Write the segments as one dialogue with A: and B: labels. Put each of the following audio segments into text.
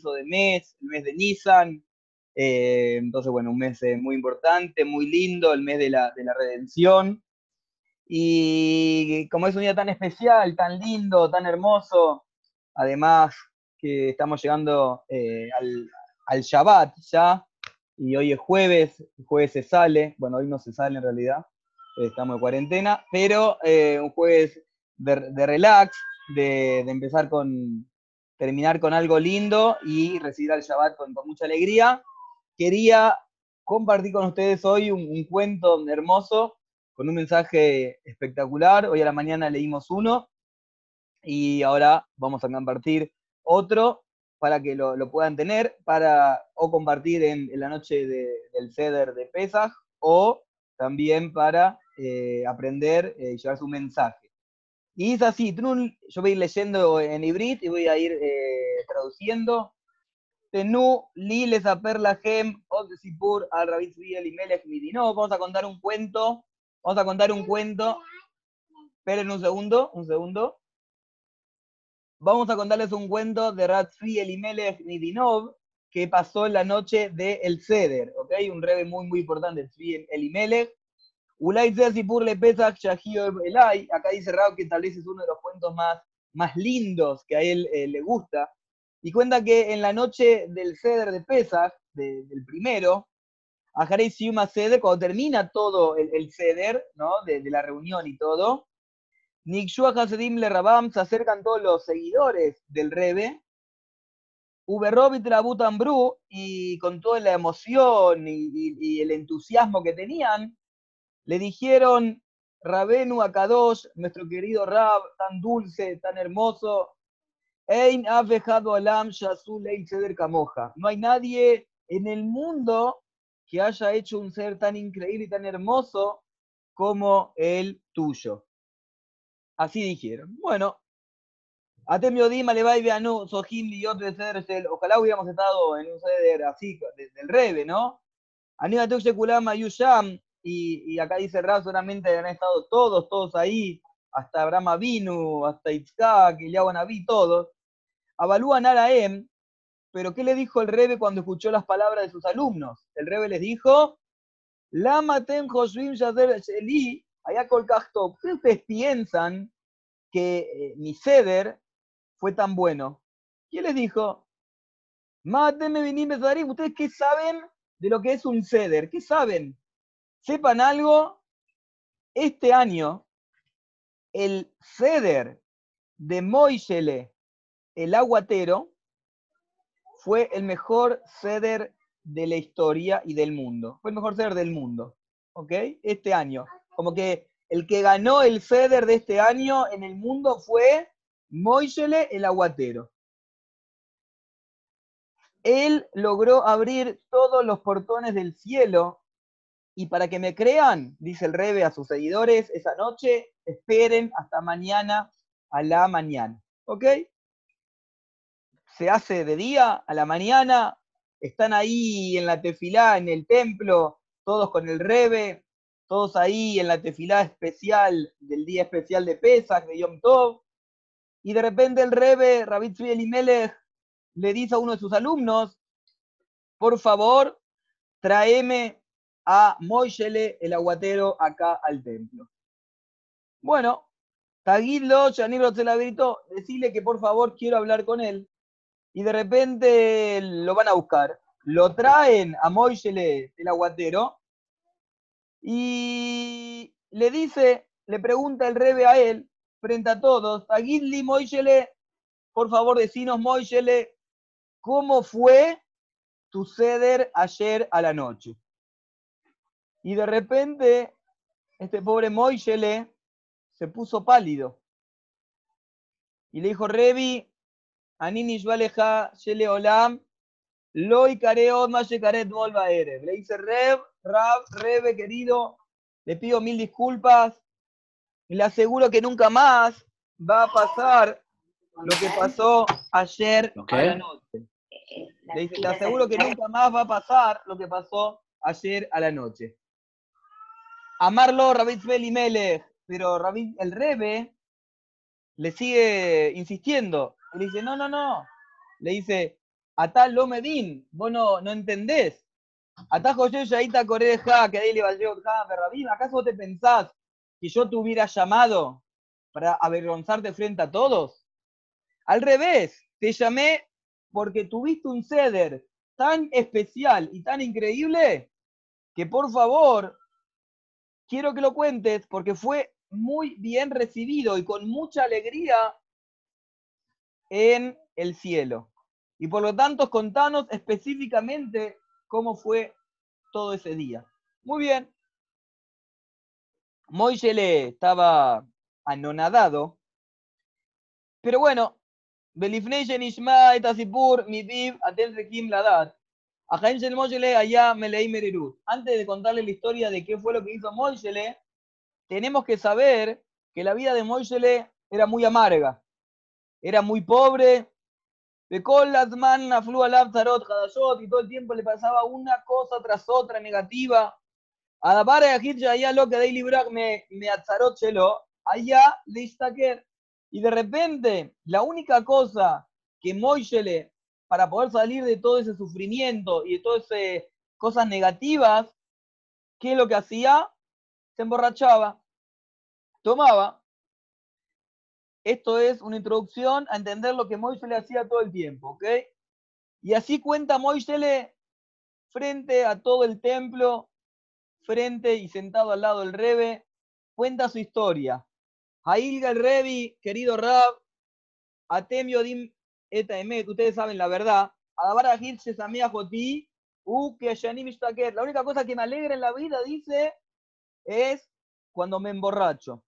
A: de mes, el mes de Nisan. Eh, entonces, bueno, un mes eh, muy importante, muy lindo, el mes de la, de la redención. Y como es un día tan especial, tan lindo, tan hermoso, además que estamos llegando eh, al, al Shabbat ya, y hoy es jueves, jueves se sale, bueno, hoy no se sale en realidad, estamos de cuarentena, pero un jueves de, relax, de, empezar con, terminar con algo lindo y recibir al Shabbat con, mucha alegría. Quería compartir con ustedes hoy un, cuento hermoso con un mensaje espectacular. Hoy a la mañana leímos uno y ahora vamos a compartir otro para que lo, puedan tener, para o compartir en, la noche del ceder de Pesach o también para eh, aprender y llevar su mensaje. Y es así, yo voy a ir leyendo en hibrid y voy a ir eh, traduciendo. Tenú, li les gem, od sipur al rabit y midino. Vamos a contar un cuento. Vamos a contar un cuento. Esperen un segundo, un segundo. Vamos a contarles un cuento de Ratzvi Elimelech Midinov que pasó en la noche de El Ceder, ¿ok? Un rebe muy, muy importante, Tzvi Elimelech Ulay Sipur le pesa Elay. Acá dice Rao que tal vez es uno de los cuentos más, más lindos que a él eh, le gusta. Y cuenta que en la noche del ceder de Pesach, del primero, a Jarei Siuma Ceder, cuando termina todo el, ceder, ¿no? De, la reunión y todo, Nikshua Hasedim le Rabam se acercan todos los seguidores del Rebe, Uberrobit Bru, y con toda la emoción y el entusiasmo que tenían, le dijeron, Rabenu Akadosh, nuestro querido Rab, tan dulce, tan hermoso, Ein Alam Seder Kamoja. No hay nadie en el mundo que haya hecho un ser tan increíble y tan hermoso como el tuyo. Así dijeron. Bueno, Atemio Dima le va y Sojim Ojalá hubiéramos estado en un ceder así, del Rebe, ¿no? Aníbal Kulama Yusham, y, acá dice Ra, solamente han estado todos, todos ahí, hasta Abraham Avinu, hasta Itzhak, Naví, todos. Avalúan Araem, pero ¿qué le dijo el Rebe cuando escuchó las palabras de sus alumnos? El Rebe les dijo, Lamatem Joshvim Yader Sheli, allá ¿qué ustedes piensan que eh, mi ceder fue tan bueno? ¿Quién les dijo? ¿ustedes qué saben de lo que es un ceder? ¿Qué saben? Sepan algo, este año el ceder de Moisele, el aguatero, fue el mejor ceder de la historia y del mundo. Fue el mejor ceder del mundo. ¿Ok? Este año. Como que el que ganó el ceder de este año en el mundo fue Moisele, el aguatero. Él logró abrir todos los portones del cielo y para que me crean, dice el Rebe a sus seguidores, esa noche esperen hasta mañana a la mañana. ¿Ok? Se hace de día, a la mañana, están ahí en la tefilá, en el templo, todos con el Rebe, todos ahí en la tefilá especial del día especial de Pesach, de Yom Tov, y de repente el Rebe, Rabbi Tzvi Elimelech, le dice a uno de sus alumnos, por favor, tráeme a Moisele, el aguatero, acá al templo. Bueno, Taguidlo, Yanibro se la gritó, decirle que por favor quiero hablar con él. Y de repente lo van a buscar. Lo traen a Moisele, el aguatero, y le dice, le pregunta el rebe a él, frente a todos, Taguidli, Moisele, por favor decinos, Moisele, ¿cómo fue tu ceder ayer a la noche? Y de repente, este pobre Moishele se puso pálido. Y le dijo, Revi, Anini Yualeja, Shele Olam, Loi Kareo, Karet Volva Erev. Le dice, Rev, Rab, Rebe, querido, le pido mil disculpas y le aseguro que nunca más va a pasar lo que pasó ayer a la noche. Le dice, le aseguro que nunca más va a pasar lo que pasó ayer a la noche amarlo Rabit Melech, pero Rabit, el Rebe le sigue insistiendo. le dice, no, no, no. Le dice, Atal lo medin, vos no, no entendés. Atajo yo, Yaita Coreja, que ahí le Rabín, ¿acaso te pensás que yo te hubiera llamado para avergonzarte frente a todos? Al revés, te llamé porque tuviste un ceder tan especial y tan increíble que por favor quiero que lo cuentes porque fue muy bien recibido y con mucha alegría en el cielo. Y por lo tanto, contanos específicamente cómo fue todo ese día. Muy bien. Moisele estaba anonadado, pero bueno, Belifnei Nishma et Asipur mitiv atel rekim ladat. Ajaim shel Moisele allá melei merirut. Antes de contarle la historia de qué fue lo que hizo Moisele, tenemos que saber que la vida de Moisele era muy amarga. Era muy pobre, Bekol Lazman Aflu Alab Tarot Hadashot y todo el tiempo le pasaba una cosa tras otra negativa. Adapar Yahid allá lo que de librar me me chelo, allá listaker. Y de repente, la única cosa que Moishele, para poder salir de todo ese sufrimiento y de todas esas cosas negativas, ¿qué es lo que hacía? Se emborrachaba, tomaba esto es una introducción a entender lo que Moisés hacía todo el tiempo, ¿ok? Y así cuenta Moisés frente a todo el templo, frente y sentado al lado del Rebe, cuenta su historia. Hailga el Rebi, querido Rab, Atemio Dim Eta Emet, ustedes saben la verdad. La única cosa que me alegra en la vida, dice, es cuando me emborracho.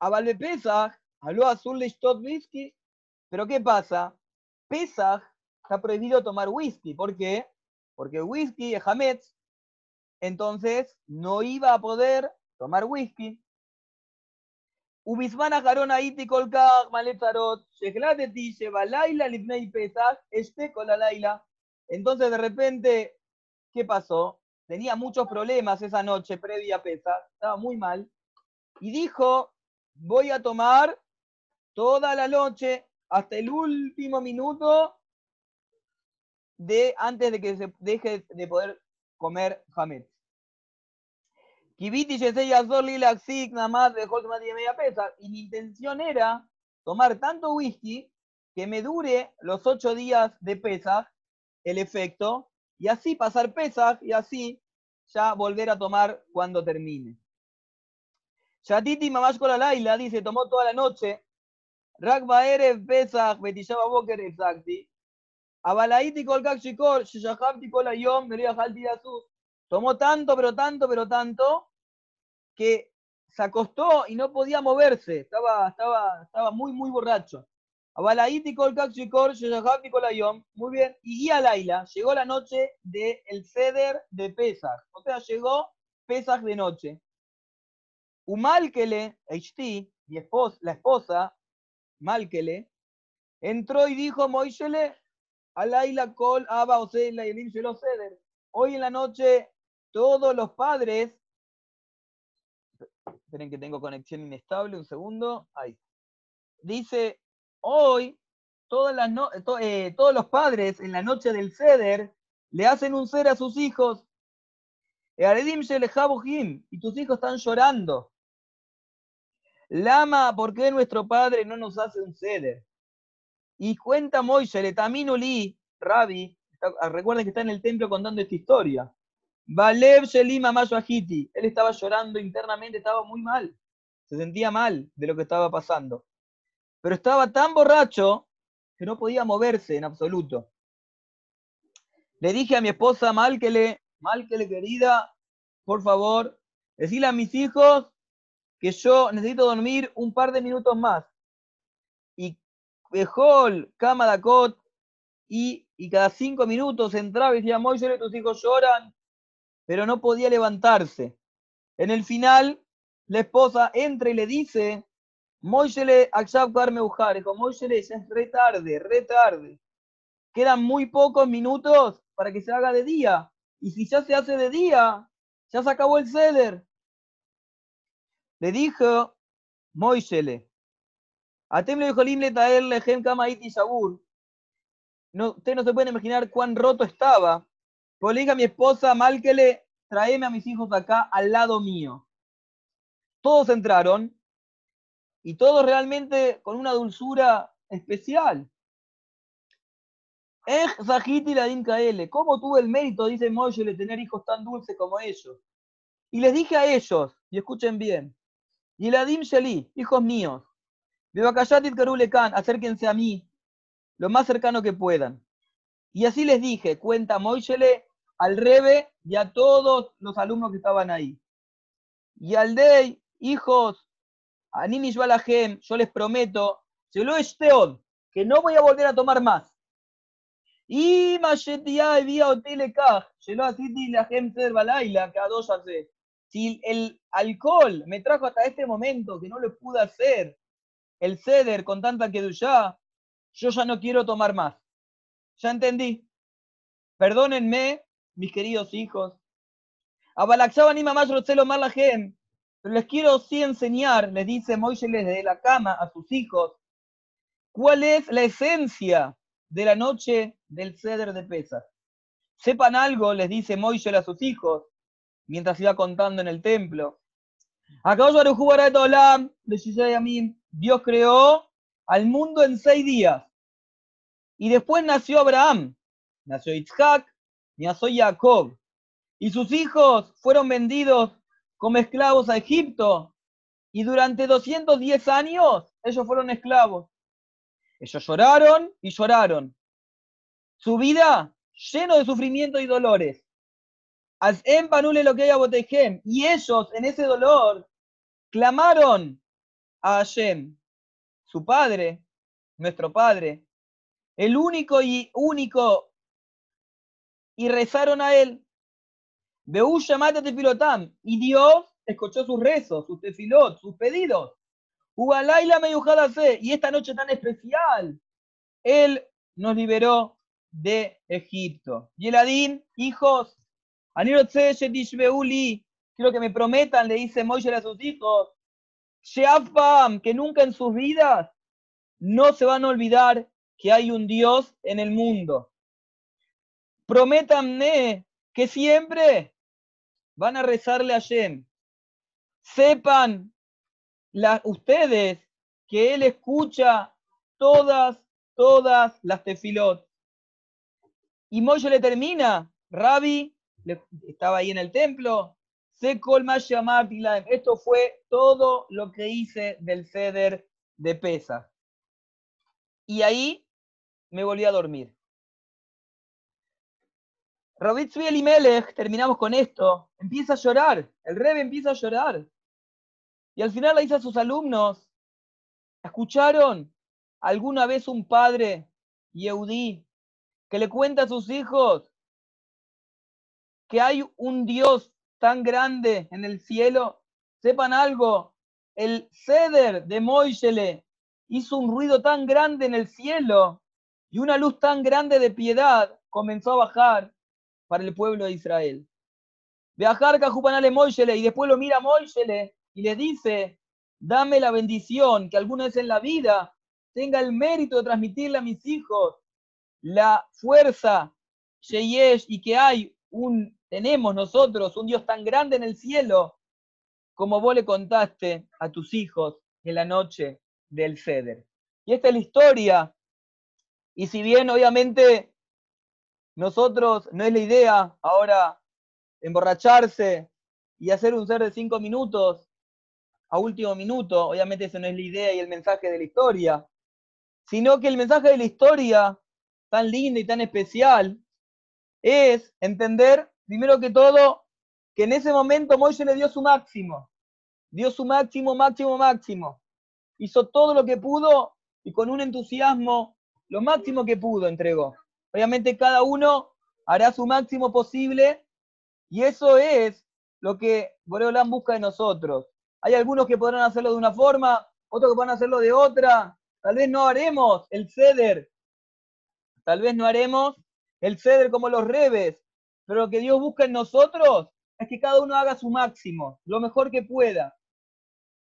A: Avalbe Pesach, habló azul de whisky, pero ¿qué pasa? Pesach está prohibido tomar whisky. ¿Por qué? Porque whisky es Hametz, entonces no iba a poder tomar whisky. Ubismana Jarona Iti Kolkach Maletarot, Shehlateti Laila Lifnei Pesach, este con la Laila. Entonces de repente, ¿qué pasó? Tenía muchos problemas esa noche previa a Pesach, estaba muy mal. Y dijo, voy a tomar toda la noche hasta el último minuto de antes de que se deje de poder comer Hametz. Kibiti nada más de y media pesa. Y mi intención era tomar tanto whisky que me dure los ocho días de pesas el efecto y así pasar pesas y así ya volver a tomar cuando termine. Shatiti Mamash la Laila dice, tomó toda la noche. Rakba Erev Pesach Betishaba Boker Exacti. Abalaiti Kolkak Shikor, Shishahapti Kolayom, Meria Halti Asus. Tomó tanto, pero tanto, pero tanto, que se acostó y no podía moverse. Estaba, estaba, estaba muy, muy borracho. Muy bien. Y Guía Laila, llegó la noche del el ceder de Pesach. O sea, llegó Pesach de noche. Umalkele, HT, mi esposa, la esposa, Malkele, entró y dijo Moisele, Alaila Kol Aba Osela y Ceder. Hoy en la noche, todos los padres. Esperen que tengo conexión inestable, un segundo. Ahí. Dice, hoy, eh, todos los padres en la noche del Ceder le hacen un ser a sus hijos. Y tus hijos están llorando. Lama, ¿por qué nuestro padre no nos hace un ceder? Y cuenta Moisés, Taminuli, Rabbi, recuerden que está en el templo contando esta historia. Valev Shelima Mayoahiti, él estaba llorando internamente, estaba muy mal, se sentía mal de lo que estaba pasando. Pero estaba tan borracho que no podía moverse en absoluto. Le dije a mi esposa, Malkele, Malkele querida, por favor, decirle a mis hijos que yo necesito dormir un par de minutos más. Y Bejol, Cama Dakot, y, y cada cinco minutos entraba y decía, Moisés, tus hijos lloran, pero no podía levantarse. En el final, la esposa entra y le dice, Ujar, dijo, Moisés, es re tarde, re tarde. Quedan muy pocos minutos para que se haga de día. Y si ya se hace de día, ya se acabó el ceder. Le dijo Moisele, Atem le dijo Limle Taer Lehem Kama Iti Shabur. no, ustedes no se pueden imaginar cuán roto estaba. Pues le dije a mi esposa, Malkele, tráeme a mis hijos acá al lado mío. Todos entraron y todos realmente con una dulzura especial. ¿Cómo tuve el mérito, dice Moisés, de tener hijos tan dulces como ellos? Y les dije a ellos, y escuchen bien, y Adim Sheli, hijos míos, de Bakayatit Karulekan, acérquense a mí, lo más cercano que puedan. Y así les dije, cuenta Moishele al Rebe y a todos los alumnos que estaban ahí. Y al Dey, hijos, a Nini Balajem, yo les prometo, se lo que no voy a volver a tomar más. Y Mashetia vía se lo así la gente Balaila, que a dos hace. Si el alcohol me trajo hasta este momento que no lo pude hacer, el ceder con tanta ya yo ya no quiero tomar más. Ya entendí. Perdónenme, mis queridos hijos. Pero les quiero sí enseñar, les dice Moisés desde la cama a sus hijos, cuál es la esencia de la noche del ceder de pesas. Sepan algo, les dice Moisés a sus hijos, mientras iba contando en el templo. Dios creó al mundo en seis días. Y después nació Abraham, nació Isaac, nació Jacob. Y sus hijos fueron vendidos como esclavos a Egipto. Y durante 210 años ellos fueron esclavos. Ellos lloraron y lloraron. Su vida lleno de sufrimiento y dolores. Panule lo que Y ellos en ese dolor clamaron a Hashem, su padre, nuestro padre, el único y único, y rezaron a él. Beúya de pilotam. Y Dios escuchó sus rezos, sus tefilot, sus pedidos. Ubalaila fe Y esta noche tan especial, Él nos liberó de Egipto. Y el Adín, hijos, quiero que me prometan, le dice Moisés a sus hijos, que nunca en sus vidas no se van a olvidar que hay un Dios en el mundo. Prométanme que siempre van a rezarle a Shem. Sepan ustedes que Él escucha todas, todas las tefilot. Y Moisés le termina, Rabbi, estaba ahí en el templo, esto fue todo lo que hice del ceder de pesa. Y ahí me volví a dormir. Robit y Melech, terminamos con esto, empieza a llorar, el rebe empieza a llorar. Y al final le dice a sus alumnos, ¿escucharon alguna vez un padre, Yehudí, que le cuenta a sus hijos que hay un Dios tan grande en el cielo? Sepan algo, el ceder de Moisele hizo un ruido tan grande en el cielo y una luz tan grande de piedad comenzó a bajar para el pueblo de Israel. Viajar Cajupanale Moisele y después lo mira Moisele y le dice, dame la bendición que alguna vez en la vida tenga el mérito de transmitirle a mis hijos la fuerza Sheyesh y que hay un, tenemos nosotros un Dios tan grande en el cielo como vos le contaste a tus hijos en la noche del Ceder. Y esta es la historia y si bien obviamente nosotros no es la idea ahora emborracharse y hacer un ser de cinco minutos a último minuto, obviamente eso no es la idea y el mensaje de la historia, sino que el mensaje de la historia, tan lindo y tan especial, es entender, primero que todo, que en ese momento Moisés le dio su máximo, dio su máximo, máximo, máximo. Hizo todo lo que pudo y con un entusiasmo lo máximo que pudo entregó. Obviamente cada uno hará su máximo posible y eso es lo que Boreolán busca de nosotros. Hay algunos que podrán hacerlo de una forma, otros que podrán hacerlo de otra. Tal vez no haremos el ceder. Tal vez no haremos el ceder como los rebes. Pero lo que Dios busca en nosotros es que cada uno haga su máximo, lo mejor que pueda.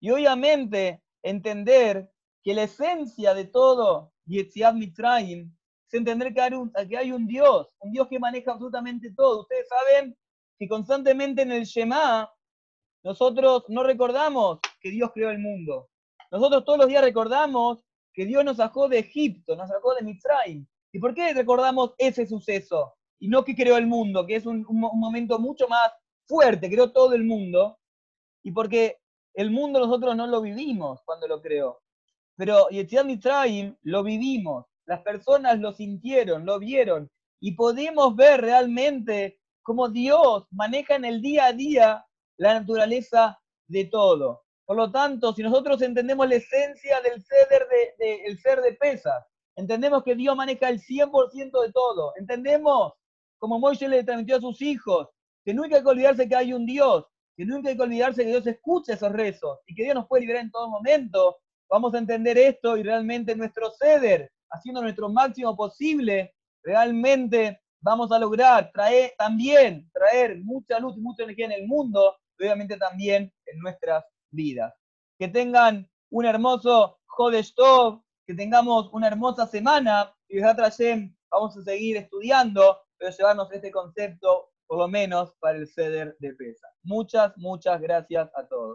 A: Y obviamente entender que la esencia de todo Yetziat Mitzrayim es entender que hay, un, un Dios, un Dios que maneja absolutamente todo. Ustedes saben que constantemente en el Shema nosotros no recordamos que Dios creó el mundo. Nosotros todos los días recordamos que Dios nos sacó de Egipto, nos sacó de Mitzrayim. ¿Y por qué recordamos ese suceso? Y no que creó el mundo, que es un, momento mucho más fuerte, creó todo el mundo. Y porque el mundo nosotros no lo vivimos cuando lo creó. Pero Yetziat Mitzrayim lo vivimos. Las personas lo sintieron, lo vieron. Y podemos ver realmente cómo Dios maneja en el día a día la naturaleza de todo. Por lo tanto, si nosotros entendemos la esencia del ser de, el ser de pesas, entendemos que Dios maneja el 100% de todo, entendemos, como Moisés le transmitió a sus hijos, que nunca hay que olvidarse que hay un Dios, que nunca hay que olvidarse que Dios escucha esos rezos y que Dios nos puede liberar en todo momento, vamos a entender esto y realmente nuestro ceder, haciendo nuestro máximo posible, realmente vamos a lograr traer también traer mucha luz y mucha energía en el mundo obviamente también en nuestras vidas. Que tengan un hermoso Jodesh que tengamos una hermosa semana y desde vamos a seguir estudiando, pero llevarnos este concepto por lo menos para el ceder de pesa. Muchas, muchas gracias a todos.